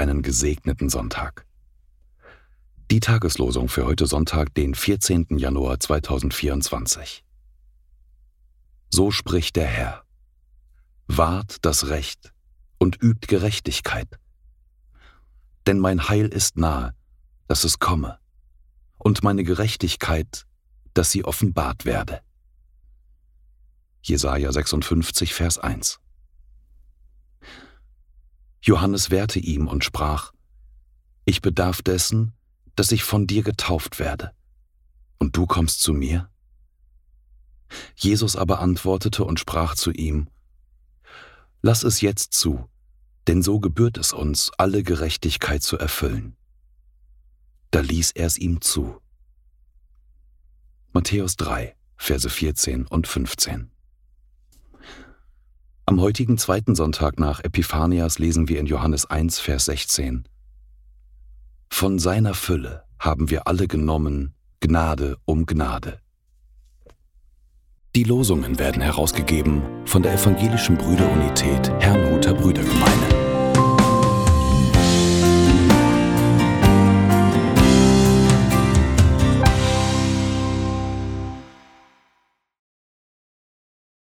einen gesegneten Sonntag. Die Tageslosung für heute Sonntag, den 14. Januar 2024. So spricht der Herr. Wahrt das Recht und übt Gerechtigkeit. Denn mein Heil ist nahe, dass es komme, und meine Gerechtigkeit, dass sie offenbart werde. Jesaja 56, Vers 1. Johannes wehrte ihm und sprach, Ich bedarf dessen, dass ich von dir getauft werde, und du kommst zu mir? Jesus aber antwortete und sprach zu ihm, Lass es jetzt zu, denn so gebührt es uns, alle Gerechtigkeit zu erfüllen. Da ließ er es ihm zu. Matthäus 3, Verse 14 und 15. Am heutigen zweiten Sonntag nach Epiphanias lesen wir in Johannes 1, Vers 16. Von seiner Fülle haben wir alle genommen, Gnade um Gnade. Die Losungen werden herausgegeben von der Evangelischen Brüderunität Herrnhuter Brüdergemeine.